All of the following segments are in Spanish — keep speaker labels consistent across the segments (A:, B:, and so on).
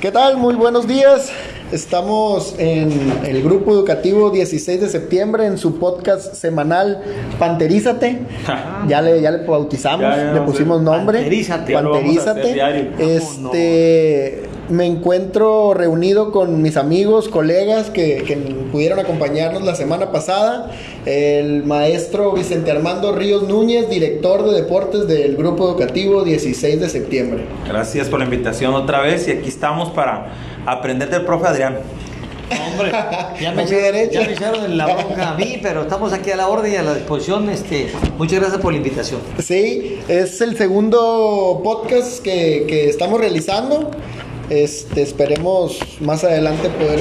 A: ¿Qué tal? Muy buenos días. Estamos en el grupo educativo 16 de septiembre en su podcast semanal Panterízate. ya le ya le bautizamos,
B: Ya, ya,
A: le pusimos nombre.
B: Panterízate,
A: Panterízate. Este me encuentro reunido con mis amigos, colegas que, que pudieron acompañarnos la semana pasada. El maestro Vicente Armando Ríos Núñez, director de deportes del grupo educativo 16 de septiembre.
B: Gracias por la invitación otra vez y aquí estamos para aprender del profe Adrián.
C: Hombre, ya me, echaron,
A: derecha.
C: ya me echaron la bronca a mí, pero estamos aquí a la orden y a la disposición. Este, muchas gracias por la invitación.
A: Sí, es el segundo podcast que, que estamos realizando. Este, esperemos más adelante poder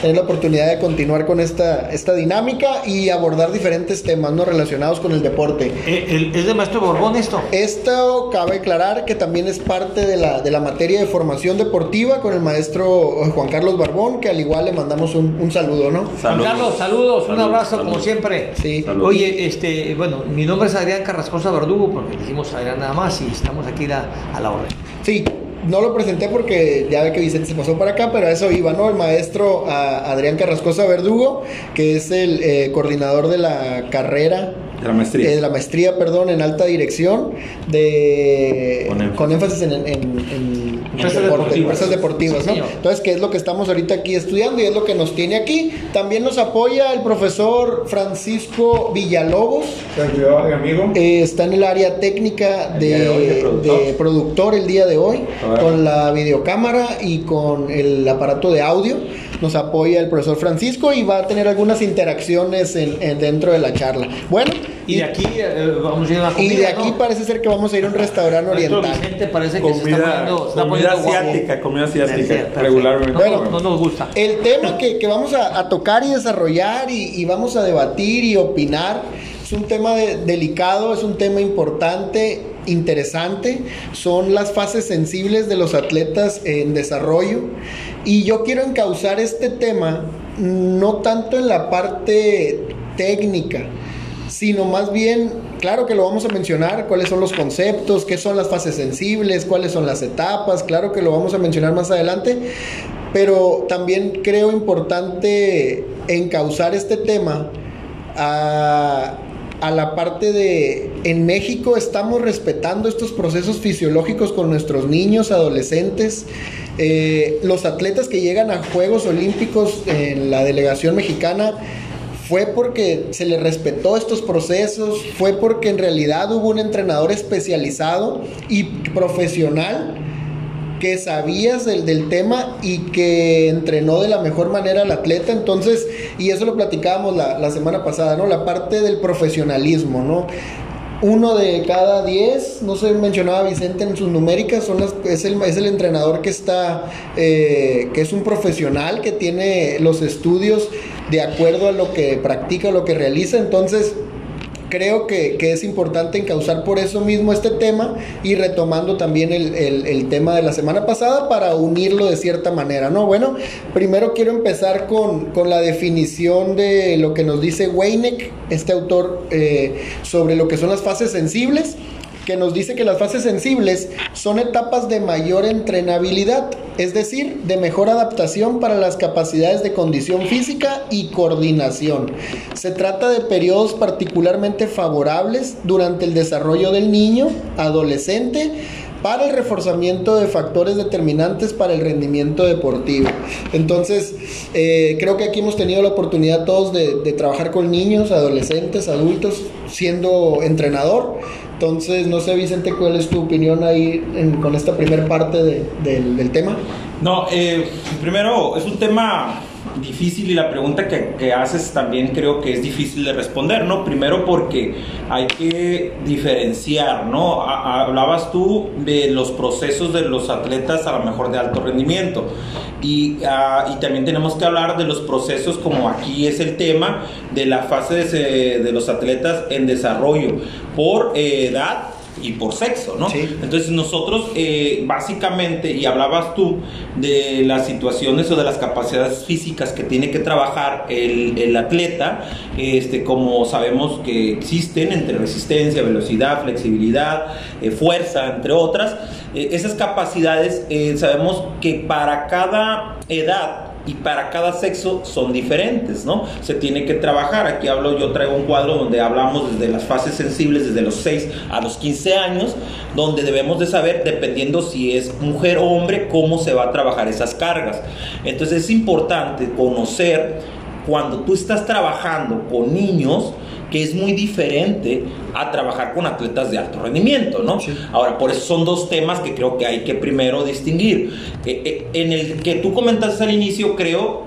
A: tener la oportunidad de continuar con esta, esta dinámica y abordar diferentes temas ¿no? relacionados con el deporte.
C: Eh, el- ¿Es de maestro Borbón esto?
A: Esto cabe aclarar que también es parte de la, de la materia de formación deportiva con el maestro Juan Carlos Barbón, que al igual le mandamos un, un saludo, ¿no?
C: Juan. Carlos, saludos, un abrazo
B: saludos.
C: como siempre.
A: Sí.
B: Saludos.
C: Oye, este, bueno, mi nombre es Adrián Carrascosa Verdugo, porque dijimos Adrián nada más y estamos aquí a, a la orden.
A: Sí, no lo presenté porque ya ve que Vicente se pasó para acá, pero a eso iba, ¿no? El maestro a- Adrián Carrascosa Verdugo, que es el eh, coordinador de la carrera,
B: De la maestría.
A: eh, de la maestría, perdón, en alta dirección, de
B: Con énfasis.
A: con énfasis en, en- en- en
C: Empresas deportivas.
A: empresas deportivas,
C: Sí,
A: ¿no?
C: señor.
A: Entonces, ¿qué es lo que estamos ahorita aquí estudiando y es lo que nos tiene aquí? También nos apoya el profesor Francisco Villalobos.
D: Servidor y amigo.
A: Eh, está en el área técnica
D: de hoy,
A: de,
D: de productor.
A: de productor el día de hoy, con la videocámara y con el aparato de audio. Nos apoya el profesor Francisco y va a tener algunas interacciones en, en- dentro de la charla. Bueno,
C: Y de aquí eh, vamos a ir a la
A: y
C: comida,
A: de aquí
C: ¿no?
A: parece ser que vamos a ir a un restaurante
C: Nuestro
A: oriental.
C: Vicente parece que se está
B: Comida,
C: poniendo, está
B: comida
C: poniendo guapo.
B: asiática, comida asiática, regularmente.
C: No,
A: Bueno.
C: no nos gusta.
A: El tema que, que vamos a, a tocar y desarrollar y, y vamos a debatir y opinar es un tema de- delicado, es un tema importante, interesante. Son las fases sensibles de los atletas en desarrollo. Y yo quiero encauzar este tema no tanto en la parte técnica, sino más bien, claro que lo vamos a mencionar, cuáles son los conceptos, qué son las fases sensibles, cuáles son las etapas, claro que lo vamos a mencionar más adelante, pero también creo importante encauzar este tema a, a la parte de, en México estamos respetando estos procesos fisiológicos con nuestros niños, adolescentes, eh, los atletas que llegan a Juegos Olímpicos en la delegación mexicana fue porque se le respetó estos procesos, fue porque en realidad hubo un entrenador especializado y profesional que sabías del, del tema y que entrenó de la mejor manera al atleta. Entonces, y eso lo platicábamos la, la semana pasada, ¿no? La parte del profesionalismo, ¿no? Uno de cada diez, no se mencionaba Vicente en sus numéricas, es, el, es el entrenador que está, eh, que es un profesional, que tiene los estudios de acuerdo a lo que practica, lo que realiza. Entonces, creo que, que es importante encauzar por eso mismo este tema y retomando también el, el- tema de la semana pasada para unirlo de cierta manera, ¿no? Bueno, primero quiero empezar con, con la definición de lo que nos dice Weineck, este autor, eh, sobre lo que son las fases sensibles que nos dice que las fases sensibles son etapas de mayor entrenabilidad, es decir, de mejor adaptación para las capacidades de condición física y coordinación. Se trata de periodos particularmente favorables durante el desarrollo del niño, adolescente, para el reforzamiento de factores determinantes para el rendimiento deportivo. Entonces, eh, creo que aquí hemos tenido la oportunidad todos de, de trabajar con niños, adolescentes, adultos, siendo entrenador. Entonces, no sé, Vicente, ¿cuál es tu opinión ahí en- con esta primera parte de- del, del tema?
B: No, eh, primero es un tema difícil y la pregunta que, que haces también creo que es difícil de responder, ¿no? Primero porque hay que diferenciar, ¿no? Hablabas tú de los procesos de los atletas a lo mejor de alto rendimiento y, ah, y también tenemos que hablar de los procesos como aquí es el tema de la fase de, de los atletas en desarrollo por eh, edad y por sexo, ¿no?
A: Sí.
B: Entonces nosotros eh, básicamente, y hablabas tú de las situaciones o de las capacidades físicas que tiene que trabajar el, el atleta, este, como sabemos que existen entre resistencia, velocidad, flexibilidad, eh, fuerza, entre otras, eh, esas capacidades sabemos que para cada edad y para cada sexo son diferentes, ¿no? Se tiene que trabajar. Aquí hablo, yo traigo un cuadro donde hablamos desde las fases sensibles, desde los 6 a los 15 años, donde debemos de saber, dependiendo si es mujer o hombre, cómo se va a trabajar esas cargas. Entonces es importante conocer cuando tú estás trabajando con niños, que es muy diferente a trabajar con atletas de alto rendimiento, ¿no?
A: Sí.
B: Ahora, por eso son dos temas que creo que hay que primero distinguir. Eh, eh, en el que tú comentaste al inicio, creo,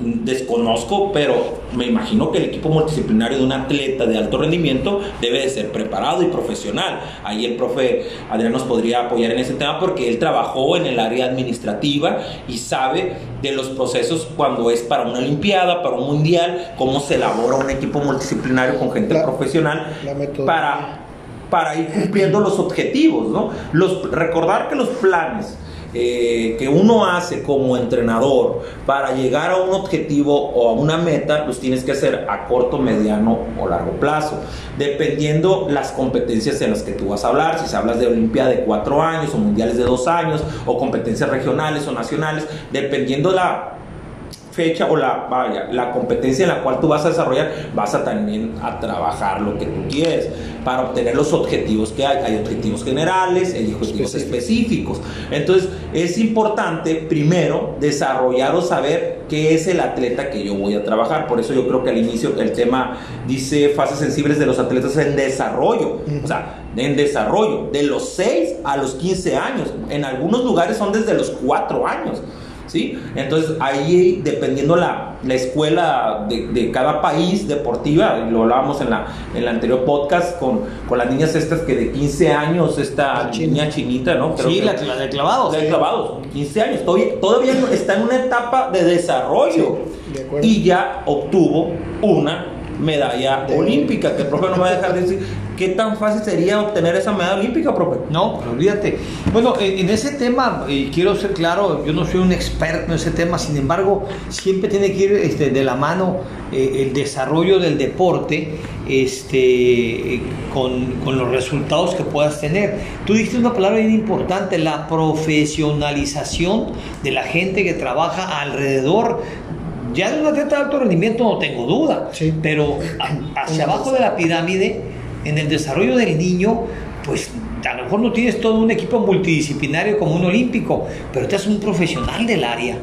B: desconozco, pero me imagino que el equipo multidisciplinario de un atleta de alto rendimiento debe de ser preparado y profesional. Ahí el profe Adrián nos podría apoyar en ese tema porque él trabajó en el área administrativa y sabe de los procesos cuando es para una olimpiada, para un mundial, cómo se elabora un equipo multidisciplinario con gente
A: La-
B: profesional
A: la
B: para para ir cumpliendo los objetivos, ¿no? Los, recordar que los planes que uno hace como entrenador para llegar a un objetivo o a una meta, los tienes que hacer a corto, mediano o largo plazo, dependiendo las competencias en las que tú vas a hablar, si se hablas de Olimpiada de cuatro años o mundiales de dos años o competencias regionales o nacionales, dependiendo la fecha o la vaya la competencia en la cual tú vas a desarrollar vas a también a trabajar lo que tú quieres para obtener los objetivos que hay. Hay objetivos generales hay objetivos específicos. Entonces es importante primero desarrollar o saber qué es el atleta que yo voy a trabajar. Por eso yo creo que al inicio el tema dice fases sensibles de los atletas en desarrollo. O sea en desarrollo de los 6 a los 15 años. En algunos lugares son desde los 4 años ¿sí? Entonces ahí, dependiendo la, la escuela de, de cada país deportiva, lo hablábamos en la, en el anterior podcast con, con las niñas estas que de 15 años, esta
A: china.
B: niña chinita, ¿no? Creo
C: Sí,
B: que-
C: la, la de clavados.
B: la de clavados, 15 años, todavía, todavía está en una etapa de desarrollo
A: Sí, de acuerdo.
B: y ya obtuvo una medalla olímpica, que el profe no me va a dejar de decir qué tan fácil sería obtener esa medalla olímpica, profe.
C: No, pero olvídate. Bueno, en, en ese tema, y quiero ser claro, yo no soy un experto en ese tema, sin embargo, siempre tiene que ir este, de la mano eh, el desarrollo del deporte este, con, con los resultados que puedas tener. Tú dijiste una palabra bien importante, la profesionalización de la gente que trabaja alrededor. Ya de un atleta de alto rendimiento no tengo duda,
A: Sí.
C: pero a- hacia abajo de la pirámide, en el desarrollo del niño, pues a lo mejor no tienes todo un equipo multidisciplinario como un olímpico, pero te haces un profesional del área.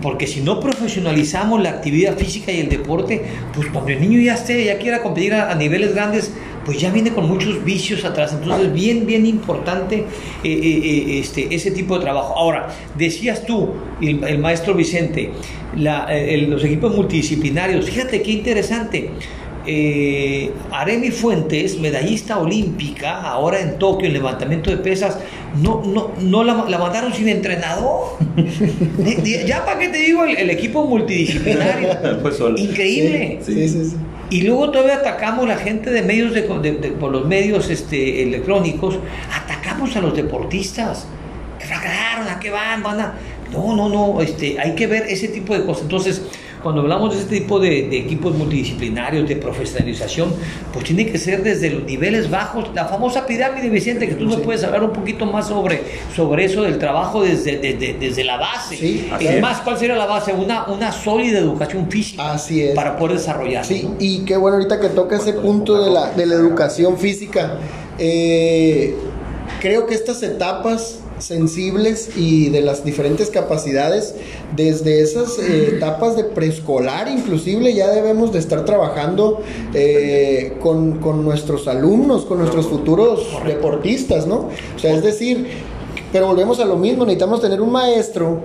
C: Porque si no profesionalizamos la actividad física y el deporte, pues cuando el niño ya esté, ya quiera competir a, niveles grandes, pues ya viene con muchos vicios atrás. Entonces, bien, bien importante eh, eh, eh, este, ese tipo de trabajo. Ahora, decías tú, el, maestro Vicente, los equipos multidisciplinarios, fíjate qué interesante. Eh, Aremi Fuentes, medallista olímpica, ahora en Tokio en levantamiento de pesas, no, no, no la, la mandaron sin entrenador. Ya para qué te digo el, el equipo multidisciplinario.
B: Solo.
C: Increíble.
A: Sí, sí, sí. sí.
C: Y luego todavía atacamos la gente de medios de, de- de- por los medios este, electrónicos, atacamos a los deportistas. Que fracasaron, ¿a qué van? Van a. No, no, no, este, hay que ver ese tipo de cosas. Entonces, cuando hablamos de este tipo de, de equipos multidisciplinarios, de profesionalización, pues tiene que ser desde los niveles bajos, la famosa pirámide, Vicente, que tú nos
A: Sí.
C: puedes hablar un poquito más sobre, sobre eso del trabajo desde, desde, desde la base.
A: Sí,
B: así
C: es
B: es.
C: más, ¿cuál sería la base? Una, una sólida educación física
A: Así es.
C: para poder desarrollarse.
A: Sí, y qué bueno ahorita que toca ese punto de la, de la educación física. Eh, creo que estas etapas sensibles y de las diferentes capacidades, desde esas eh, etapas de preescolar inclusive ya debemos de estar trabajando eh, con, con nuestros alumnos, con nuestros futuros deportistas, ¿no? O sea, es decir, pero volvemos a lo mismo, necesitamos tener un maestro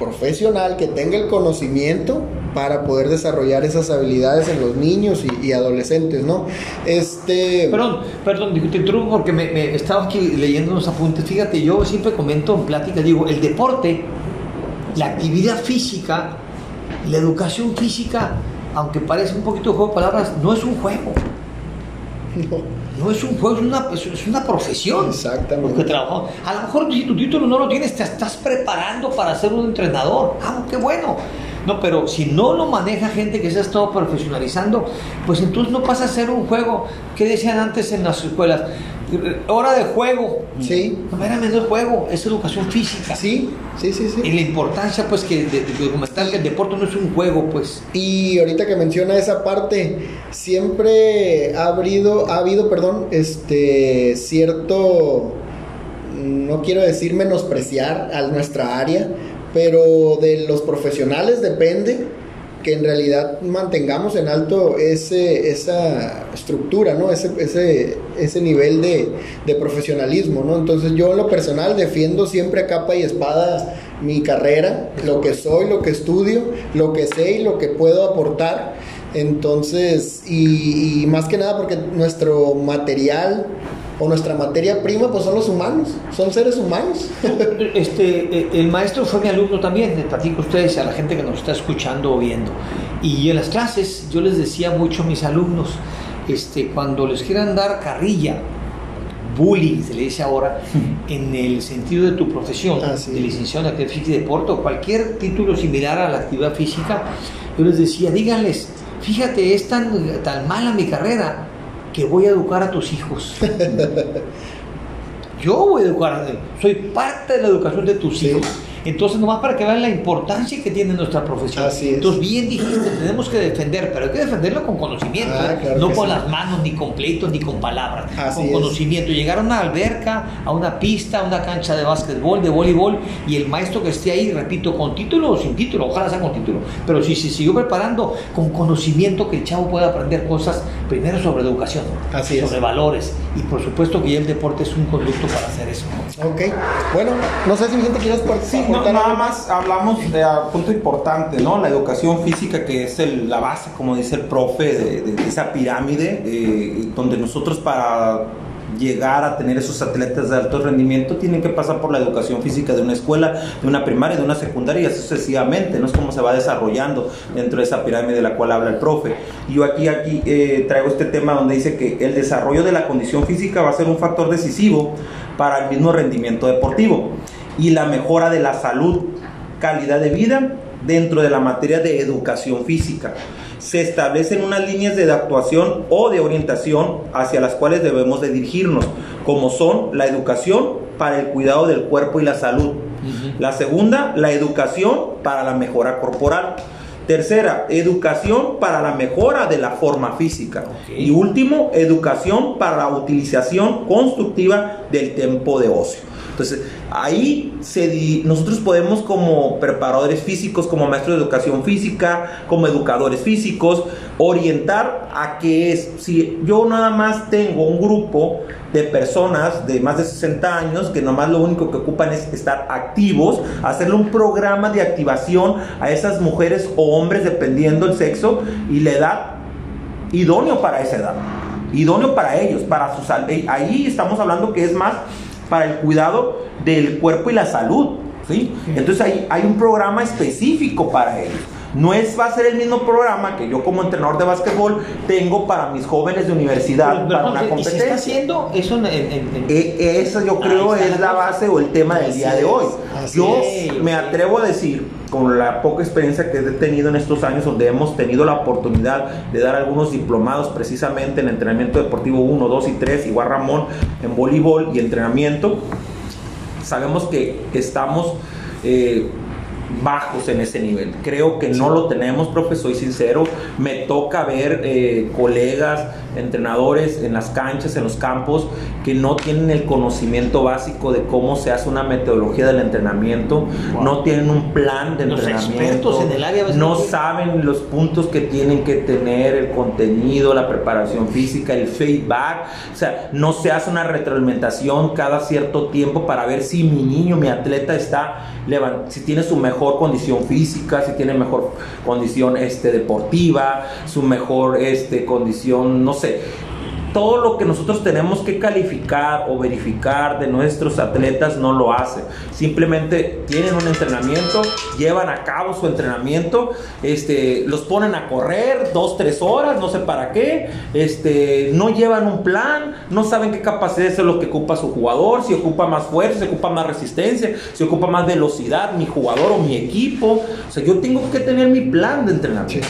A: profesional que tenga el conocimiento para poder desarrollar esas habilidades en los niños y, y adolescentes, ¿no? Este...
C: Perdón, perdón, te interrumpo porque me, me estaba aquí leyendo unos apuntes. Fíjate, yo siempre comento en plática, digo, el deporte, la actividad física, la educación física, aunque parece un poquito de juego de palabras, no es un juego.
A: no,
C: no es un juego, es una, es una profesión.
A: Exactamente.
C: A lo mejor si tu título no lo tienes, te estás preparando para ser un entrenador. Ah, qué bueno. No, pero si no lo maneja gente que se ha estado profesionalizando, pues entonces no pasa a ser un juego. ¿Qué decían antes en las escuelas? Hora de juego.
A: Sí.
C: No era menos juego, es educación física.
A: Sí, sí, sí, sí.
C: Y la importancia, pues, que de, que el deporte no es un juego, pues.
A: Y ahorita que menciona esa parte, siempre ha habido, ha habido, perdón, este cierto, no quiero decir menospreciar a nuestra área, pero de los profesionales depende que en realidad mantengamos en alto ese, esa estructura, ¿no? Ese, ese, ese nivel de, de, profesionalismo, ¿no? Entonces yo en lo personal defiendo siempre a capa y espada mi carrera, lo que soy, lo que estudio, lo que sé y lo que puedo aportar. Entonces, y, y más que nada porque nuestro material o nuestra materia prima, pues son los humanos, son seres humanos.
C: este, eh, el maestro fue mi alumno también, le platico a ustedes a la gente que nos está escuchando o viendo. Y en las clases yo les decía mucho a mis alumnos, este, cuando les quieran dar carrilla, bullying se le dice ahora, en el sentido de tu profesión, ah, de licenciado en actividad física y deporte o cualquier título similar a la actividad física, yo les decía, díganles, fíjate, es tan, tan mala mi carrera que voy a educar a tus hijos. Yo voy a educar, soy parte de la educación de tus hijos. Entonces, nomás para que vean la importancia que tiene nuestra profesión.
A: Así
C: Entonces, bien dijiste, tenemos que defender, pero hay que defenderlo con conocimiento, ah, ¿eh? no con las manos, ni con pleitos, ni con palabras, con conocimiento. Llegar a una alberca, a una pista, a una cancha de básquetbol, de voleibol, y el maestro que esté ahí, repito, con título o sin título, ojalá sea con título, pero si se siguió preparando con conocimiento que el chavo pueda aprender cosas, primero sobre educación, sobre valores, y por supuesto que ya el deporte es un conducto para hacer eso.
A: Ok, bueno, no sé si mi gente quieres participar
B: nada más hablamos de un punto importante, ¿no? La educación física, que es la base, como dice el profe, de, esa pirámide, eh, donde nosotros para llegar a tener esos atletas de alto rendimiento tienen que pasar por la educación física de una escuela, de una primaria, de una secundaria y sucesivamente, no es como se va desarrollando dentro de esa pirámide de la cual habla el profe. Yo aquí, aquí eh, traigo este tema donde dice que el desarrollo de la condición física va a ser un factor decisivo para el mismo rendimiento deportivo y la mejora de la salud, calidad de vida dentro de la materia de educación física. Se establecen unas líneas de actuación o de orientación hacia las cuales debemos de dirigirnos, como son la educación para el cuidado del cuerpo y la salud. La segunda, la educación para la mejora corporal. Tercera, educación para la mejora de la forma física. Y último, educación para la utilización constructiva del tiempo de ocio. Entonces, ahí se nosotros podemos como preparadores físicos, como maestros de educación física, como educadores físicos, orientar a que es, si yo nada más tengo un grupo de personas de más de 60 años que nomás lo único que ocupan es estar activos, hacerle un programa de activación a esas mujeres o hombres dependiendo el sexo y la edad idóneo para esa edad, idóneo para ellos, para su salud. Ahí estamos hablando que es más para el cuidado del cuerpo y la salud. ¿sí? Entonces hay, hay un programa específico para ellos. No es, va a ser el mismo programa que yo como entrenador de básquetbol tengo para mis jóvenes de universidad, para una competencia. ¿y
C: está haciendo eso en,
B: e, Eso yo creo es la base o el tema del día de hoy. yo me atrevo a decir, con la poca experiencia que he tenido en estos años, donde hemos tenido la oportunidad de dar algunos diplomados precisamente en entrenamiento deportivo 1, 2 y 3, igual Ramón en voleibol y entrenamiento, sabemos que estamos... Eh, bajos en ese nivel. Creo que no lo tenemos, profe, soy sincero. Me toca ver eh, colegas, entrenadores en las canchas, en los campos, que no tienen el conocimiento básico de cómo se hace una metodología del entrenamiento, no tienen un plan de entrenamiento,
C: en el área
B: no saben los puntos que tienen que tener, el contenido, la preparación física, el feedback, o sea, no se hace una retroalimentación cada cierto tiempo para ver si mi niño, mi atleta está si tiene su mejor condición física, si tiene mejor condición este, deportiva, su mejor este, condición, no todo lo que nosotros tenemos que calificar o verificar de nuestros atletas no lo hace. Simplemente tienen un entrenamiento, llevan a cabo su entrenamiento, este, los ponen a correr dos, tres horas, no sé para qué, este, no llevan un plan, no saben qué capacidad es lo que ocupa su jugador, si ocupa más fuerza, si ocupa más resistencia, si ocupa más velocidad, mi jugador o mi equipo. O sea, yo tengo que tener mi plan de entrenamiento.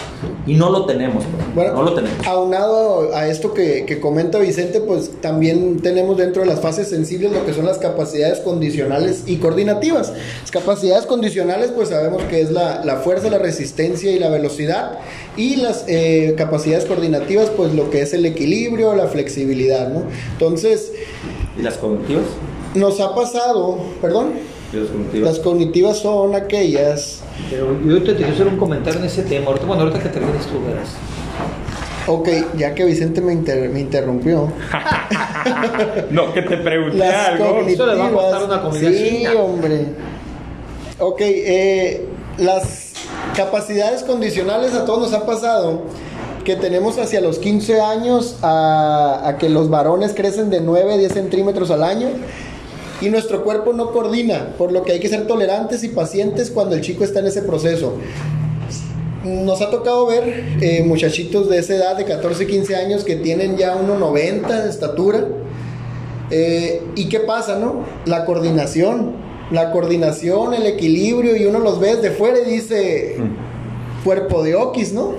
B: Y no lo tenemos,
A: Bueno,
B: no lo tenemos.
A: aunado a esto que, que comenta Vicente, pues también tenemos dentro de las fases sensibles lo que son las capacidades condicionales y coordinativas. Las capacidades condicionales, pues sabemos que es la, la fuerza, la resistencia y la velocidad. Y las eh, capacidades coordinativas, pues lo que es el equilibrio, la flexibilidad, ¿no? Entonces,
B: ¿Y las cognitivas?
A: nos ha pasado, perdón,
B: ¿Y las cognitivas?
A: las cognitivas son aquellas
C: Pero yo te quiero hacer un comentario en ese tema. Ahorita, bueno, ahorita que termines tú, verás.
A: Ok, ya que Vicente me, inter- me interrumpió.
B: no, que te pregunté
A: Las
B: algo.
C: Eso le va a costar una
A: cognitivas.
C: comida
A: Sí,
C: china.
A: hombre. Ok, eh, las capacidades condicionales a todos nos ha pasado que tenemos hacia los 15 años a, a que los varones crecen de 9 a 10 centímetros al año y nuestro cuerpo no coordina, por lo que hay que ser tolerantes y pacientes cuando el chico está en ese proceso. Nos ha tocado ver eh, muchachitos de esa edad, de 14, 15 años, que tienen ya 1,90 de estatura. Eh, ¿Y qué pasa, no? La coordinación. La coordinación, el equilibrio, y uno los ve de fuera y dice. Cuerpo de Oquis, ¿no?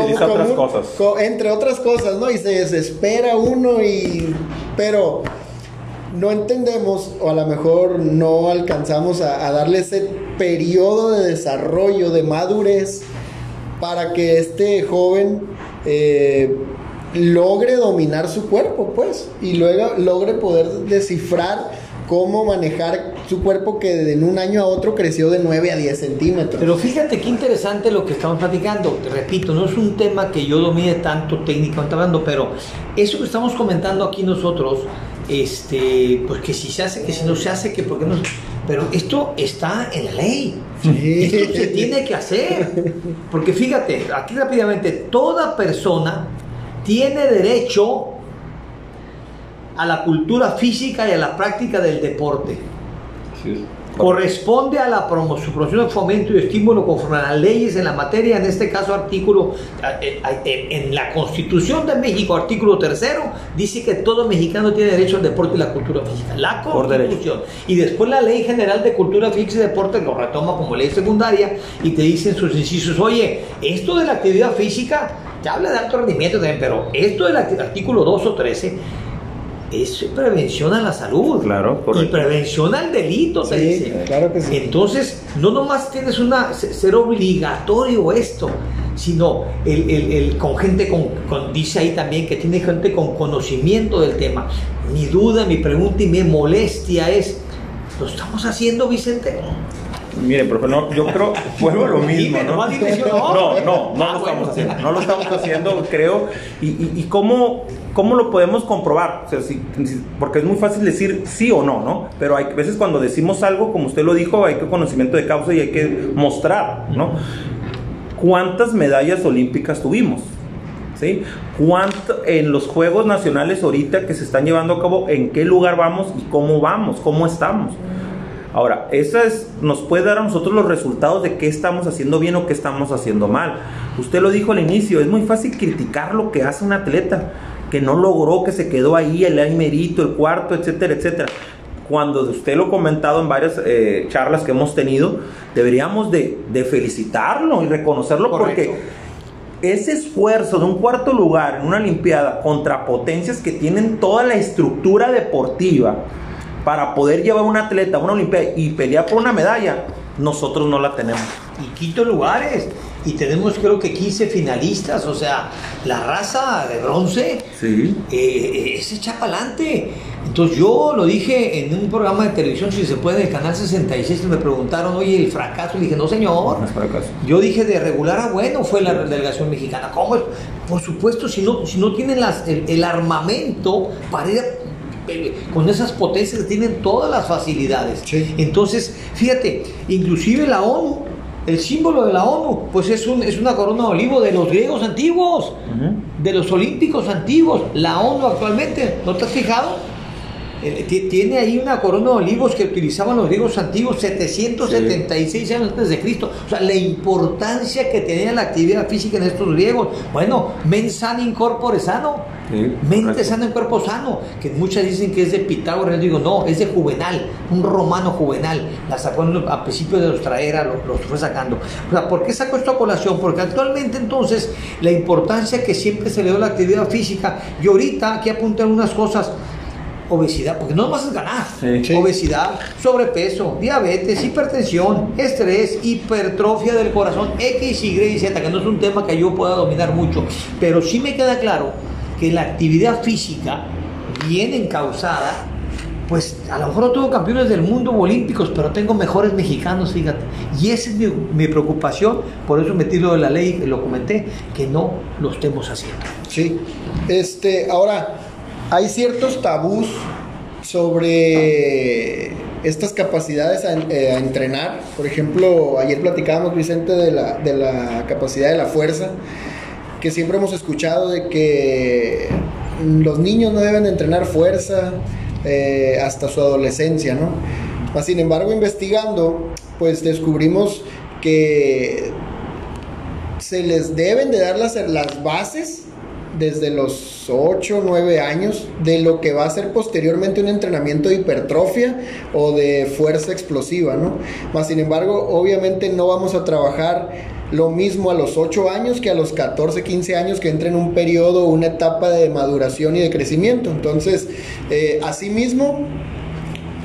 B: utiliza otras cosas.
A: co- entre otras cosas, ¿no? Y se desespera uno y. Pero no entendemos o a lo mejor no alcanzamos a, darle ese periodo de desarrollo, de madurez, para que este joven eh, logre dominar su cuerpo, pues, y luego logre poder descifrar cómo manejar su cuerpo que de un año a otro creció de 9 a 10 centímetros.
C: Pero fíjate qué interesante lo que estamos platicando. Te repito, no es un tema que yo domine tanto técnicamente hablando, pero eso que estamos comentando aquí nosotros, este, pues que si se hace, que si no se hace, que por qué no. Pero esto está en la ley.
A: Sí.
C: Esto se tiene que hacer. Porque fíjate, aquí rápidamente, toda persona tiene derecho a la cultura física y a la práctica del deporte corresponde a la promoción, promoción, fomento y estímulo conforme a las leyes en la materia, en este caso artículo, eh, en, la Constitución de México, artículo tercero, dice que todo mexicano tiene derecho al deporte y la cultura física. La. Constitución. Y después la Ley General de Cultura Física y Deporte lo retoma como ley secundaria y te dicen sus incisos, oye, esto de la actividad física, te habla de alto rendimiento también, pero esto del artículo 2 o 13 es prevención a la salud.
B: Claro,
C: Y
B: correcto.
C: prevención al delito, te
A: Sí,
C: dice.
A: claro que sí.
C: Entonces, no nomás tienes una se- ser obligatorio esto, sino el, el- el- con gente con, con- dice ahí también que tiene gente con conocimiento del tema. Mi duda, mi pregunta y mi molestia es, ¿lo estamos haciendo, Vicente?
B: Mire, profe, no, yo creo, vuelvo a lo mismo, ¿no? No,
C: no.
B: no,
C: Ah,
B: lo estamos haciendo, no lo estamos haciendo, creo. ¿Y, y, y cómo, cómo lo podemos comprobar? O sea, si- si- porque es muy fácil decir sí o no, ¿no? Pero hay veces cuando decimos algo, como usted lo dijo, hay que conocimiento de causa y hay que mostrar, ¿no? ¿Cuántas medallas olímpicas tuvimos? ¿Sí? ¿Cuánto, en los Juegos Nacionales ahorita que se están llevando a cabo, en qué lugar vamos y cómo vamos, cómo estamos? Ahora, esa es, nos puede dar a nosotros los resultados de qué estamos haciendo bien o qué estamos haciendo mal. Usted lo dijo al inicio, es muy fácil criticar lo que hace un atleta, que no logró, que se quedó ahí, el aimerito, el cuarto, etcétera, etcétera. Cuando usted lo ha comentado en varias eh, charlas que hemos tenido, deberíamos de, de felicitarlo y reconocerlo
C: Correcto.
B: porque ese esfuerzo de un cuarto lugar en una Olimpiada contra potencias que tienen toda la estructura deportiva para poder llevar a un atleta a una Olimpiada y pelear por una medalla, nosotros no la tenemos.
C: Y quinto lugares. Y tenemos creo que 15 finalistas, o sea, la raza de bronce
B: Sí.
C: eh, es echa para adelante. Entonces yo lo dije en un programa de televisión, si se puede, en el canal 66, me preguntaron, oye, el fracaso, y dije, no señor.
B: No es para acaso.
C: Yo dije de regular a bueno fue la delegación mexicana. ¿Cómo es? Por supuesto, si no, si no tienen las, el, el armamento para ir a- eh, con esas potencias, tienen todas las facilidades.
A: Sí.
C: Entonces, fíjate, inclusive la ONU, el símbolo de la ONU, pues es, un, es una corona de olivo de los griegos antiguos. De los olímpicos antiguos, la ONU actualmente, ¿no te has fijado? Eh, tiene ahí una corona de olivos que utilizaban los griegos antiguos 776 años antes de Cristo. O sea, la importancia que tenía la actividad física en estos griegos. Bueno, mens sana in corpore sano. Mente sana en cuerpo sano. Que muchas dicen que es de Pitágoras. Yo digo, no, es de Juvenal, un romano Juvenal. La sacó a principios de nuestra era, los lo fue sacando. O sea, ¿por qué sacó esto a colación? Porque actualmente entonces la importancia que siempre se le dio a la actividad física. Y ahorita aquí apunté algunas cosas obesidad, porque no vas a ganar. Obesidad, sobrepeso, diabetes, hipertensión, estrés, hipertrofia del corazón, X, Y y Z, que no es un tema que yo pueda dominar mucho, pero sí me queda claro que la actividad física bien encausada, pues a lo mejor no tengo campeones del mundo olímpicos, pero tengo mejores mexicanos, fíjate. Y esa es mi, mi preocupación, por eso metí lo de la ley, lo comenté, que no lo estemos haciendo.
A: Sí, este, ahora hay ciertos tabús sobre estas capacidades eh, a, entrenar. Por ejemplo, ayer platicábamos, Vicente, de la, de la capacidad de la fuerza, que siempre hemos escuchado de que los niños no deben entrenar fuerza eh, hasta su adolescencia, ¿no? sin embargo, investigando, pues descubrimos que se les deben de dar las, las bases desde los 8 o 9 años de lo que va a ser posteriormente un entrenamiento de hipertrofia o de fuerza explosiva, ¿no? Más sin embargo, obviamente no vamos a trabajar lo mismo a los 8 años que a los 14, 15 años que entra en un periodo, una etapa de maduración y de crecimiento. Entonces, eh, asimismo,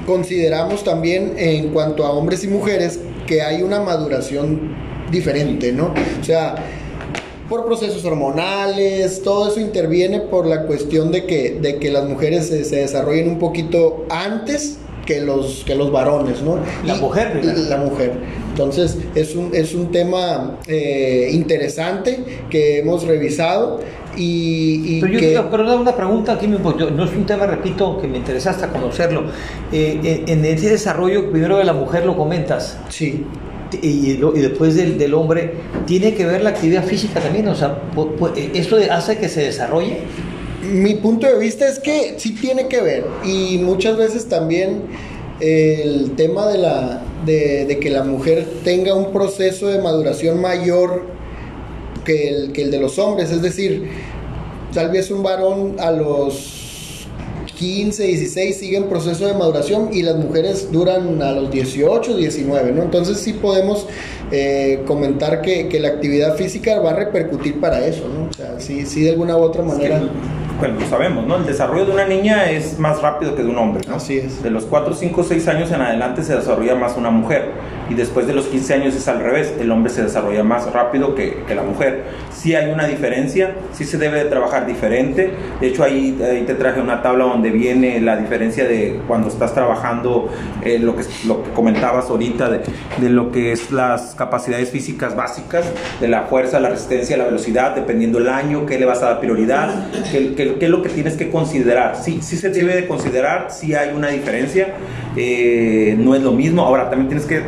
A: consideramos también en cuanto a hombres y mujeres que hay una maduración diferente, ¿no? O sea, por procesos hormonales, todo eso interviene por la cuestión de que, de que las mujeres se, desarrollen un poquito antes que los, que los varones, ¿no?
C: La mujer,
A: La mujer. Entonces, es un, es un tema eh, interesante que hemos revisado y,
C: pero yo pero una pregunta aquí no es un tema repito que me interesa hasta conocerlo eh, en, ese desarrollo primero de la mujer lo comentas
A: sí
C: y, después del, hombre, ¿tiene que ver la actividad física también? O sea, ¿esto hace que se desarrolle?
A: Mi punto de vista es que sí tiene que ver y muchas veces también el tema de, la, de, que la mujer tenga un proceso de maduración mayor que el, que el de los hombres, es decir, tal vez un varón a los 15, 16 siguen proceso de maduración y las mujeres duran a los 18, 19, ¿no? Entonces sí podemos eh, comentar que, que, la actividad física va a repercutir para eso, ¿no? O sea, sí, sí de alguna u otra manera
B: bueno, lo sabemos, ¿no? El desarrollo de una niña es más rápido que de un hombre, ¿no?
A: Así es.
B: De los 4, 5, 6 años en adelante se desarrolla más una mujer y después de los 15 años es al revés, el hombre se desarrolla más rápido que, que la mujer. Sí hay una diferencia, sí se debe de trabajar diferente, de hecho ahí, ahí te traje una tabla donde viene la diferencia de cuando estás trabajando eh, lo, que, lo que comentabas ahorita, de, de lo que es las capacidades físicas básicas, de la fuerza, la resistencia, la velocidad, dependiendo el año, qué le vas a dar prioridad, qué, es lo que tienes que considerar. Sí, sí se debe de considerar, sí hay una diferencia, eh, no es lo mismo. Ahora, también tienes que,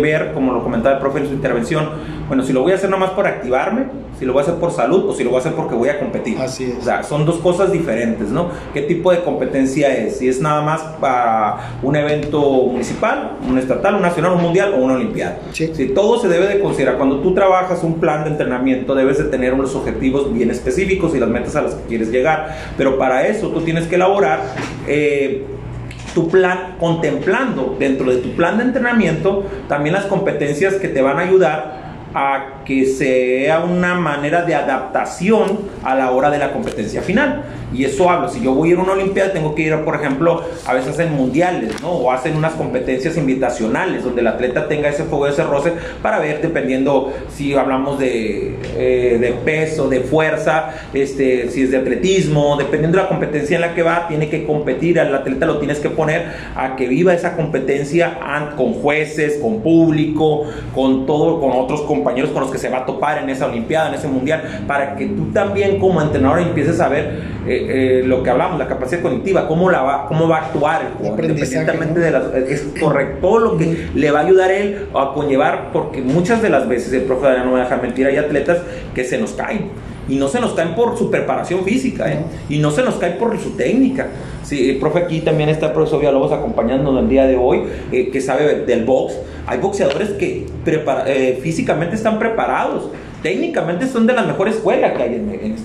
B: ver, como lo comentaba el profe en su intervención, bueno, si lo voy a hacer nada más por activarme, si lo voy a hacer por salud o si lo voy a hacer porque voy a competir.
A: Así es.
B: O sea, son dos cosas diferentes, ¿no? ¿Qué tipo de competencia es? Si es nada más para un evento municipal, un estatal, un nacional, un mundial o una olimpiada.
A: Sí.
B: Si todo se debe de considerar. Cuando tú trabajas un plan de entrenamiento, debes de tener unos objetivos bien específicos y las metas a las que quieres llegar. Pero para eso tú tienes que elaborar... Eh, tu plan contemplando dentro de tu plan de entrenamiento también las competencias que te van a ayudar a que sea una manera de adaptación a la hora de la competencia final. Y eso hablo, si yo voy a ir a una Olimpiada, tengo que ir, por ejemplo, a veces hacen mundiales, ¿no? O hacen unas competencias invitacionales, donde el atleta tenga ese fuego, ese roce, para ver, dependiendo si hablamos de, eh, de peso, de fuerza, este, si es de atletismo, dependiendo de la competencia en la que va, tiene que competir, al atleta lo tienes que poner a que viva esa competencia con jueces, con público, con todo, con otros compañeros con los que se va a topar en esa Olimpiada, en ese Mundial, para que tú también como entrenador empieces a ver eh, eh, lo que hablamos, la capacidad cognitiva, cómo, la va, cómo va a actuar el jugador, independientemente de las... Es correcto lo que le va a ayudar él a conllevar, porque muchas de las veces, el profe Daniel no me deja mentir, hay atletas que se nos caen Y no se nos caen por su preparación física, ¿eh? Y no se nos cae por su técnica. Sí, el profe, aquí también está el profesor Villalobos acompañándonos el día de hoy, eh, que sabe del box. Hay boxeadores que prepara, eh, físicamente están preparados técnicamente son de la mejor escuela que hay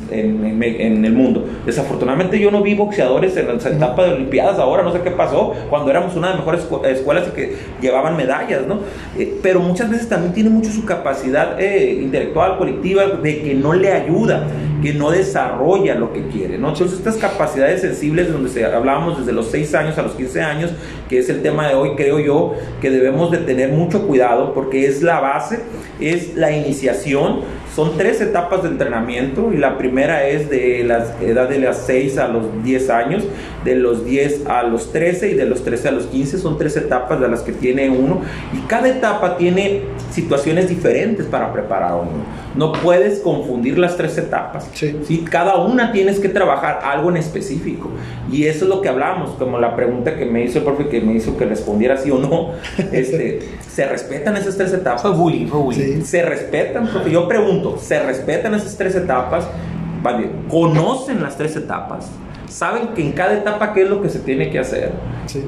B: en, el mundo. Desafortunadamente yo no vi boxeadores en la etapa de Olimpiadas ahora, no sé qué pasó, cuando éramos una de las mejores escuelas y que llevaban medallas, ¿no? Eh, pero muchas veces también tiene mucho su capacidad eh, intelectual, colectiva, de que no le ayuda, que no desarrolla lo que quiere, ¿no? Entonces estas capacidades sensibles, donde se, hablábamos desde los 6 años a los 15 años, que es el tema de hoy, creo yo, que debemos de tener mucho cuidado porque es la base, es la iniciación, son tres etapas de entrenamiento y la primera es de la edad de las 6 a los 10 años, de los 10 a los 13 y de los 13 a los 15. Son tres etapas de las que tiene uno y cada etapa tiene situaciones diferentes para preparar a uno. No puedes confundir las tres etapas. Sí. Cada una tienes que trabajar algo en específico y eso es lo que hablamos, como la pregunta que me hizo el profe que me hizo que respondiera sí o no. Este, ¿Se respetan esas tres etapas?
C: Fue bullying, fue bullying.
B: Se respetan, porque yo pregunto ¿se respetan esas tres etapas? Vale, ¿conocen las tres etapas? ¿Saben que en cada etapa qué es lo que se tiene que hacer?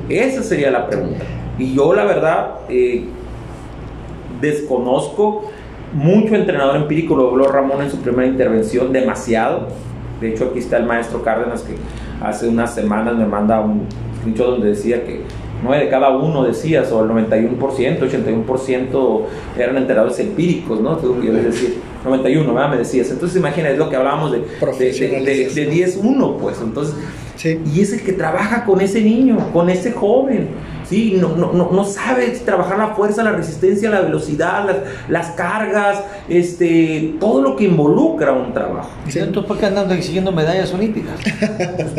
B: Esa sería la pregunta. Y yo la verdad eh, desconozco mucho entrenador empírico, lo habló Ramón en su primera intervención, demasiado. De hecho aquí está el maestro Cárdenas que hace unas semanas me manda un screenshot donde decía que 9 de cada uno decías, o el 91%, 81% eran entrenadores empíricos, ¿no? Es decir, 91, ¿verdad? Me decías. Entonces, imagina, es lo que hablábamos de, de, de, 10-1, pues. Entonces, y es el que trabaja con ese niño, con ese joven. ¿Sí? No, no, no, no sabe trabajar la fuerza, la resistencia, la velocidad, las, las cargas, este, todo lo que involucra un trabajo.
C: ¿Sí? Entonces, ¿por qué andan exigiendo medallas olímpicas?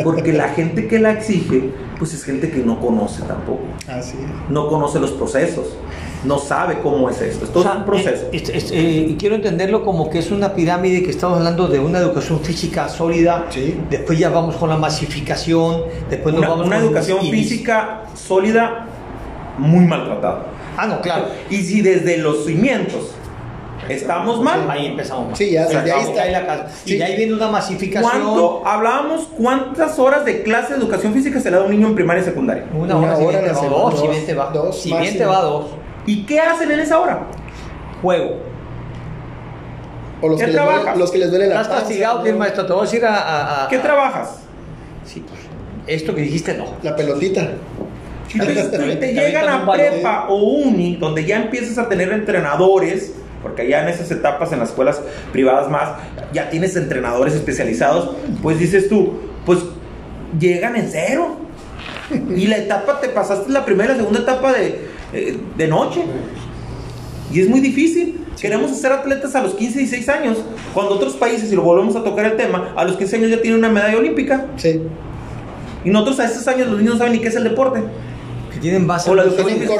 B: Porque la gente que la exige, pues es gente que no conoce tampoco.
A: Así
B: No conoce los procesos no sabe cómo es esto. Es todo un proceso.
C: Eh, eh, quiero entenderlo como que es una pirámide que estamos hablando de una educación física sólida. Después ya vamos con la masificación. Después
B: nos
C: una,
B: vamos una educación física sólida muy maltratada.
C: Ah, no, claro.
B: Y si desde los cimientos estamos mal.
C: Ahí empezamos mal.
A: Sí, ya, ahí está
C: ahí la casa. Y ahí viene una masificación.
B: ¿Cuánto hablábamos cuántas horas de clase de educación física se le da a un niño en primaria y secundaria?
C: Una, hora, si bien te va dos, si bien te va dos. Si bien te va dos.
B: ¿Y qué hacen en esa hora?
C: Juego.
A: O los, que les, duele, los que les duele la
C: Estás castigado, ¿no? maestro. Te voy a decir a,
B: ¿Qué trabajas?
C: Sí, pues. Esto que dijiste, no.
A: La pelotita.
B: Si te, llegan a prepa o uni, donde ya empiezas a tener entrenadores, porque ya en esas etapas, en las escuelas privadas más, ya tienes entrenadores especializados, pues dices tú, pues llegan en cero. Y la etapa, te pasaste la primera y la segunda etapa de eh, de noche. Y es muy difícil. Queremos ser atletas a los 15 y 16 años, cuando otros países, y lo volvemos a tocar el tema, a los 15 años ya tienen una medalla olímpica.
A: Sí.
B: Y nosotros a esos años los niños no saben ni qué es el deporte
C: tienen bases,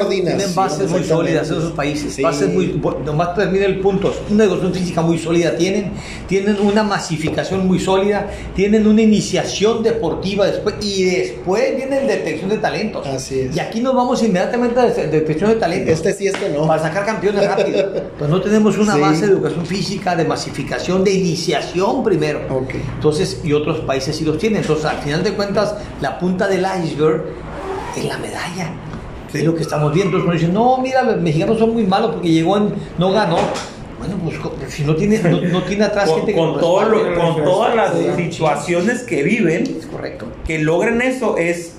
A: tienen
C: bases muy sólidas en esos países. Bases muy, nomás termina el punto. Una educación física muy sólida tienen, tienen una masificación muy sólida, tienen una iniciación deportiva después y después viene detección de talentos.
A: Así es.
C: Y aquí nos vamos inmediatamente a detección de talentos.
A: Este sí, este no.
C: Para sacar campeones rápido. pues no tenemos una base de educación física, de masificación, de iniciación primero.
A: Okay.
C: Entonces, y otros países sí los tienen. Entonces, al final de cuentas, la punta del iceberg es la medalla. Es lo que estamos viendo. Entonces dicen, no, mira, los mexicanos son muy malos porque llegó en, no ganó. Bueno, pues si no tiene, no, tiene atrás
B: con, gente
C: con,
B: con todas las situaciones que viven,
C: es correcto.
B: que logren eso es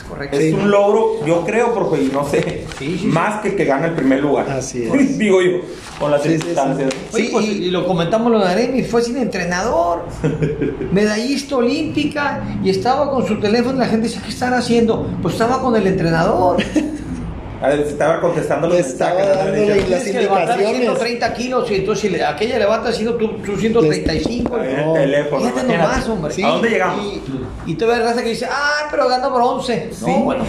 C: es correcto.
B: Es un logro, yo creo, porque no sé, más que que gane el primer lugar.
A: Así es.
B: Digo yo, con las circunstancias.
C: Sí, pues, y, lo comentamos lo de Aremi, fue sin entrenador, medallista olímpica, y estaba con su teléfono y la gente dice, ¿qué están haciendo? Pues estaba con el entrenador.
B: Estaba contestando
A: los estaba dando las indicaciones.
C: 130 kilos y entonces si aquella levanta siendo tú, tú 135.
B: el teléfono.
C: Fíjate nomás, hombre.
B: ¿A dónde llegamos?
C: Y, y todavía raza que dice, ah, pero gano bronce.
B: Sí. No, bueno.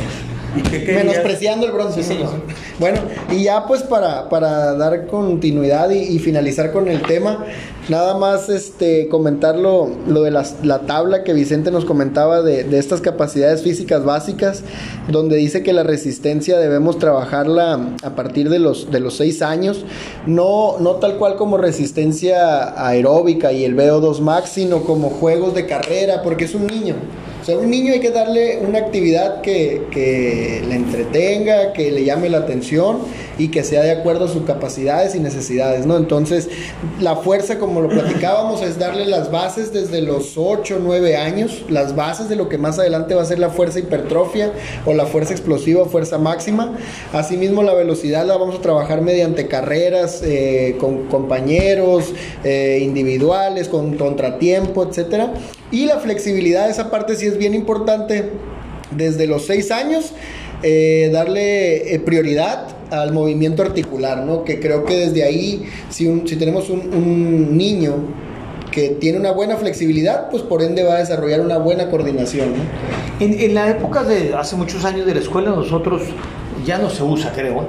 B: ¿Y qué querías?
A: Menospreciando el bronce.
C: Sí,
A: ¿no?
C: señor.
A: Bueno, y ya pues para, para dar continuidad y, y finalizar con el tema, nada más este comentar lo, lo de las- la tabla que Vicente nos comentaba de, de estas capacidades físicas básicas, donde dice que la resistencia debemos trabajarla a partir de los, de los 6 años, no, no tal cual como resistencia aeróbica y el VO2 max, sino como juegos de carrera, porque es un niño. O sea, un niño hay que darle una actividad que, que le entretenga, que le llame la atención y que sea de acuerdo a sus capacidades y necesidades, ¿no? Entonces, la fuerza, como lo platicábamos, es darle las bases desde los 8, 9 años, las bases de lo que más adelante va a ser la fuerza hipertrofia o la fuerza explosiva fuerza máxima. Asimismo, la velocidad la vamos a trabajar mediante carreras eh, con compañeros, eh, individuales, con contratiempo, etcétera. Y la flexibilidad, esa parte sí es bien importante desde los 6 años, eh, darle eh, prioridad al movimiento articular, ¿no? Que creo que desde ahí, si, un- si tenemos un, niño que tiene una buena flexibilidad, pues por ende va a desarrollar una buena coordinación, ¿no?
C: En, en la época de hace muchos años de la escuela, nosotros ya no se usa, creo, ¿eh?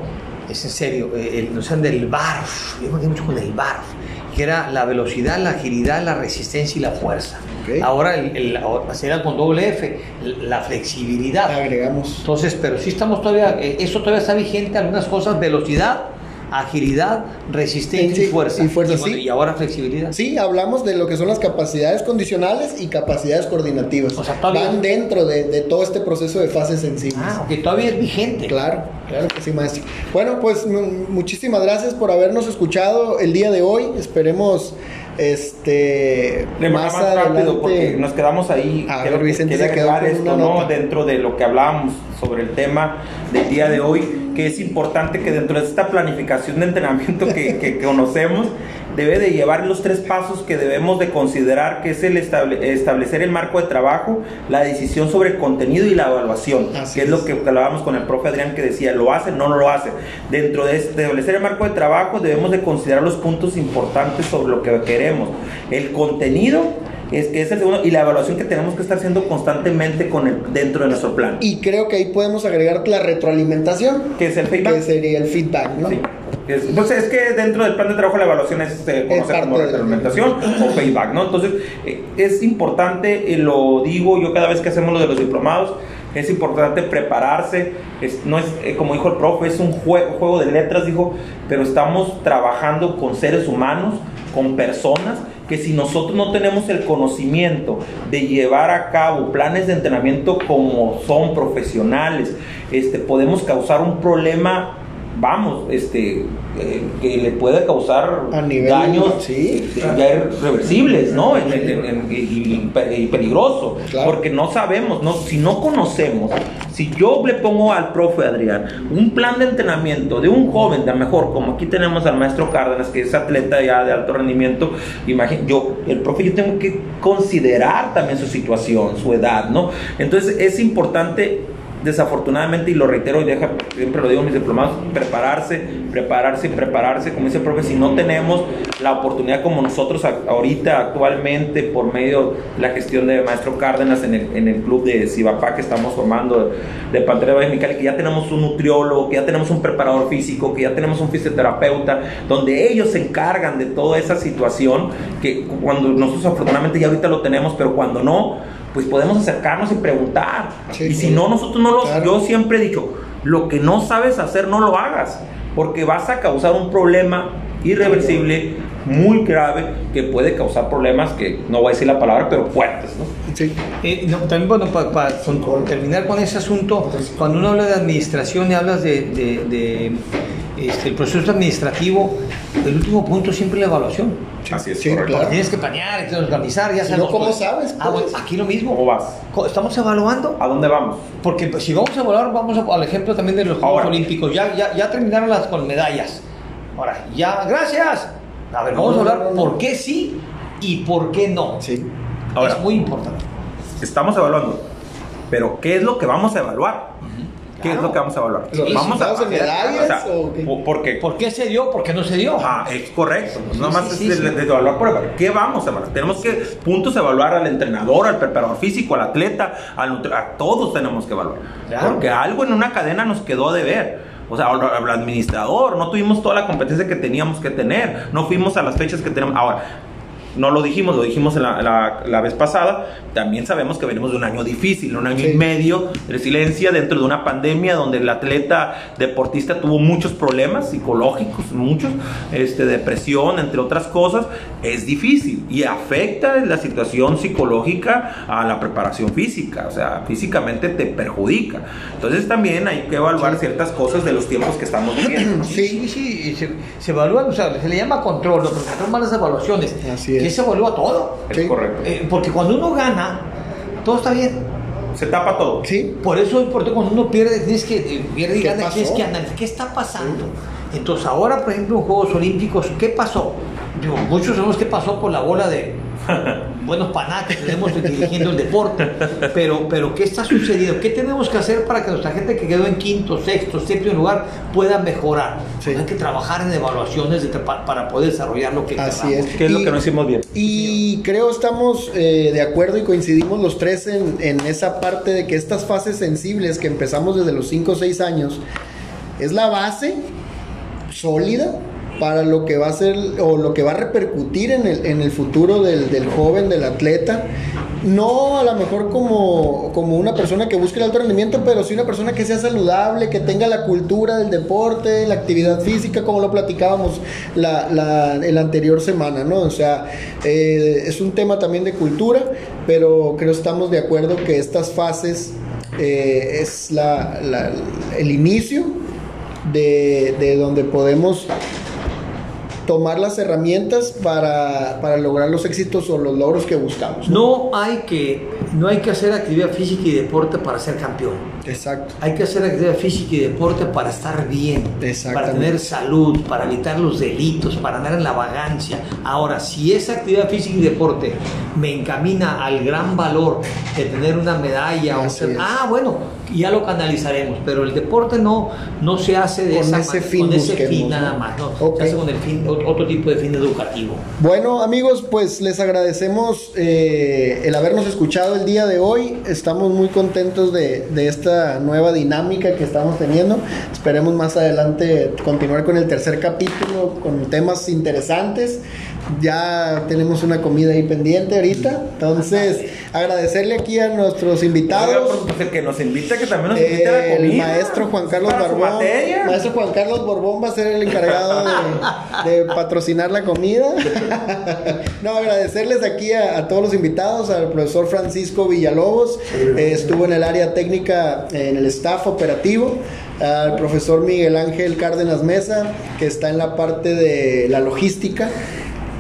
C: es en serio, eh, el, nos usan del BARF, yo me mucho con el BARF, que era la velocidad, la agilidad, la resistencia y la fuerza. Ahora el, el- será con doble F, la flexibilidad.
A: Agregamos.
C: Entonces, pero sí estamos todavía, eh, eso todavía está vigente, algunas cosas, velocidad, agilidad, resistencia
A: Sí,
C: y fuerza.
A: y fuerza,
C: bueno,
A: sí.
C: y ahora flexibilidad.
A: Sí, hablamos de lo que son las capacidades condicionales y capacidades coordinativas.
C: O sea, todavía-
A: Van dentro de, de todo este proceso de fases sensibles.
C: Ah, ok, todavía es vigente.
A: Claro, claro que sí, maestro. Bueno, pues mu- muchísimas gracias por habernos escuchado el día de hoy. Esperemos este
B: Le
A: más
B: más rápido porque
A: adelante.
B: nos quedamos ahí.
A: A ver, Vicente se quedó con una
B: esto, ¿no?
A: nota.
B: Dentro de lo que hablábamos sobre el tema del día de hoy, que es importante que dentro de esta planificación de entrenamiento que, que conocemos, debe de llevar los tres pasos que debemos de considerar, que es el estable- establecer el marco de trabajo, la decisión sobre el contenido y la evaluación,
A: Así
B: que es,
A: es.
B: lo que hablábamos con el profe Adrián que decía, ¿lo hace? No, no lo hace. Dentro de establecer el marco de trabajo debemos de considerar los puntos importantes sobre lo que queremos. El contenido es que es el segundo y la evaluación que tenemos que estar haciendo constantemente con el, dentro de nuestro plan.
A: Y creo que ahí podemos agregar la retroalimentación,
B: que es el feedback.
A: que sería el feedback, ¿no?
B: Sí. Es- Entonces es que dentro del plan de trabajo la evaluación es, se conoce
A: parte
B: como retroalimentación o feedback, ¿no? Entonces eh, es importante, eh, lo digo yo cada vez que hacemos lo de los diplomados, es importante prepararse, es- no es eh, como dijo el profe, es un jue- juego de letras, dijo, pero estamos trabajando con seres humanos, con personas, que si nosotros no tenemos el conocimiento de llevar a cabo planes de entrenamiento como son profesionales, este, podemos causar un problema vamos, este, eh, que le puede causar
A: A nivel-
B: daños
A: sí,
B: eh,
A: claro.
B: ya irreversibles, ¿no? En- en- en- y, y pe- y peligroso,
A: Claro.
B: porque no sabemos, no, si no conocemos, si yo le pongo al profe Adrián un plan de entrenamiento de un joven, de mejor, como aquí tenemos al maestro Cárdenas, que es atleta ya de alto rendimiento, imagínate, yo, el profe, yo tengo que considerar también su situación, su edad, ¿no? Entonces es importante desafortunadamente, y lo reitero y deja, siempre lo digo a mis diplomados, prepararse, prepararse prepararse, como dice el profe, si no tenemos la oportunidad como nosotros ahorita, actualmente, por medio de la gestión de Maestro Cárdenas en el, en el club de Cibapá que estamos formando de Pantera Valle Mexicali, que ya tenemos un nutriólogo, que ya tenemos un preparador físico, que ya tenemos un fisioterapeuta, donde ellos se encargan de toda esa situación, que cuando nosotros afortunadamente ya ahorita lo tenemos, pero cuando no, pues podemos acercarnos y preguntar.
A: Sí,
B: y si no, nosotros no lo...
A: Claro.
B: Yo siempre he dicho, lo que no sabes hacer, no lo hagas, porque vas a causar un problema irreversible, muy grave, que puede causar problemas que, no voy a decir la palabra, pero fuertes, ¿no?
A: Sí.
C: Eh, no, también, bueno, para terminar con ese asunto, cuando uno habla de administración y hablas de, de- de, este, el proceso administrativo, el último punto es siempre la evaluación.
B: Así es,
A: Sí,
B: correcto.
A: claro.
C: Tienes que planear, tienes que organizar, ya sabes.
A: ¿cómo sabes,
C: Ah,
A: pues?
C: bueno, aquí lo mismo.
B: ¿Cómo vas?
C: Estamos evaluando.
B: ¿A dónde vamos?
C: Porque pues, si vamos a evaluar, vamos a- al ejemplo también de los Juegos
B: Ahora.
C: Olímpicos. Ya, ya, ya terminaron las con medallas. Ahora, ya, gracias. A ver, vamos
A: No,
C: a hablar
A: no, no, no.
C: por qué sí y por qué no.
A: Sí.
B: Ahora.
C: es muy importante.
B: Estamos evaluando, pero ¿qué es lo que vamos a evaluar? ¿Qué es lo que vamos a evaluar?
A: ¿Los
B: vamos
A: resultados en medallas o qué?
B: ¿Por qué?
C: ¿Por qué se dio? ¿Por qué no se dio?
B: Ah, es correcto.
C: Sí,
B: Nada más
C: sí,
B: es
C: sí,
B: de,
C: sí.
B: de evaluar por evaluar. ¿Qué vamos a evaluar? Tenemos que puntos evaluar al entrenador, al preparador físico, al atleta, al a todos tenemos que evaluar.
C: Claro.
B: Porque algo en una cadena nos quedó de ver. O sea, al administrador, no tuvimos toda la competencia que teníamos que tener, no fuimos a las fechas que tenemos. Ahora, no lo dijimos, lo dijimos en la, la- la vez pasada, también sabemos que venimos de un año difícil, un año
A: Sí.
B: y medio de resiliencia dentro de una pandemia donde el atleta deportista tuvo muchos problemas psicológicos, muchos, este, depresión, entre otras cosas, es difícil y afecta la situación psicológica a la preparación física, o sea, físicamente te perjudica. Entonces también hay que evaluar ciertas cosas de los tiempos que estamos viviendo.
C: Sí, sí, se, se evalúan, o sea, se le llama control, malas evaluaciones.
A: Así es.
C: Que se evalúa todo.
B: Es
A: Sí.
B: correcto.
C: Eh, porque cuando uno gana, todo está bien.
B: Se tapa todo.
A: Sí,
C: Por eso es importante cuando uno pierde, tienes que, eh, pierde y
A: ¿Qué
C: gana, tienes que analizar qué está pasando. Entonces ahora, por ejemplo, en Juegos Olímpicos, ¿qué pasó? Digo, muchos sabemos qué pasó por la bola de buenos paná que tenemos dirigiendo el deporte, pero, pero ¿qué está sucediendo? ¿Qué tenemos que hacer para que nuestra gente que quedó en quinto, sexto, séptimo lugar pueda mejorar?
A: Sí.
C: Hay que trabajar en evaluaciones de- pa- para poder desarrollar lo que
A: Así
C: queramos.
A: es.
B: ¿Qué es lo
A: Y-
B: que no hicimos bien?
A: Y creo estamos eh, de acuerdo y coincidimos los tres en, en esa parte de que estas fases sensibles que empezamos desde los 5 o 6 años es la base sólida para lo que va a ser o lo que va a repercutir en el, en el futuro del, del joven, del atleta. No a lo mejor como, como una persona que busque el alto rendimiento, pero sí una persona que sea saludable, que tenga la cultura del deporte, la actividad física, como lo platicábamos la, la, en la anterior semana, ¿no? O sea, eh, es un tema también de cultura, pero creo estamos de acuerdo que estas fases eh, es la- el inicio de, de donde podemos tomar las herramientas para, para lograr los éxitos o los logros que buscamos.
C: No hay que, no hay que hacer actividad física y deporte para ser campeón.
A: Exacto.
C: Hay que hacer actividad física y deporte para estar bien, para tener salud, para evitar los delitos, para andar en la vagancia. Ahora, si esa actividad física y deporte me encamina al gran valor de tener una medalla, o ser- ah, bueno, ya lo canalizaremos, pero el deporte no, no se hace de
A: Con
C: esa
A: ese fin
C: con ese
A: busquemos,
C: fin
A: ¿no?
C: nada más, no,
A: Ok.
C: se hace con el fin, ot- otro tipo de fin educativo.
A: Bueno amigos, pues les agradecemos eh, el habernos escuchado el día de hoy. Estamos muy contentos de, de esta nueva dinámica que estamos teniendo. Esperemos más adelante continuar con el tercer capítulo con temas interesantes. Ya tenemos una comida ahí pendiente ahorita. Entonces, agradecerle aquí a nuestros
B: Oiga,
A: invitados.
B: pues, el que nos invita, que también nos invite a la
A: Eh, el
B: comida.
A: maestro Juan Carlos
B: Para su
A: Barbón.
B: materia.
A: Maestro Juan Carlos Borbón va a ser el encargado de, de patrocinar la comida. no, agradecerles aquí a, a todos los invitados, al profesor Francisco Villalobos, eh, estuvo en el área técnica, eh, en el staff operativo, al profesor Miguel Ángel Cárdenas Mesa, que está en la parte de la logística.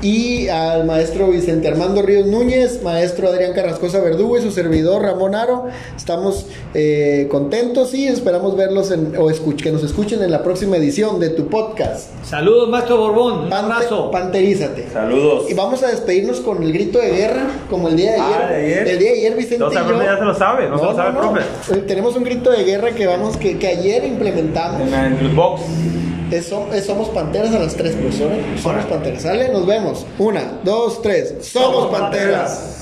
A: Y al maestro Vicente Armando Ríos Núñez, maestro Adrián Carrascosa Verdugo y su servidor Ramón Aro. Estamos eh, contentos y esperamos verlos en, o escuch- que nos escuchen en la próxima edición de tu podcast.
C: Saludos, maestro Borbón, un
A: Pante-
C: abrazo.
A: Panterízate.
B: Saludos.
A: Y vamos a despedirnos con el grito de guerra, como el día de ayer.
B: Ah, ¿de ayer?
A: El día de ayer, Vicente.
B: No,
A: y yo-
B: ya se lo sabe, no se lo sabe el profe.
A: Eh, Tenemos un grito de guerra que vamos, que, que ayer implementamos.
B: En el box.
A: Es- som- es Somos Panteras a las tres, profesor. ¿eh? Somos Panteras. ¿Sale? Nos vemos. Una, dos, tres. Somos Panteras.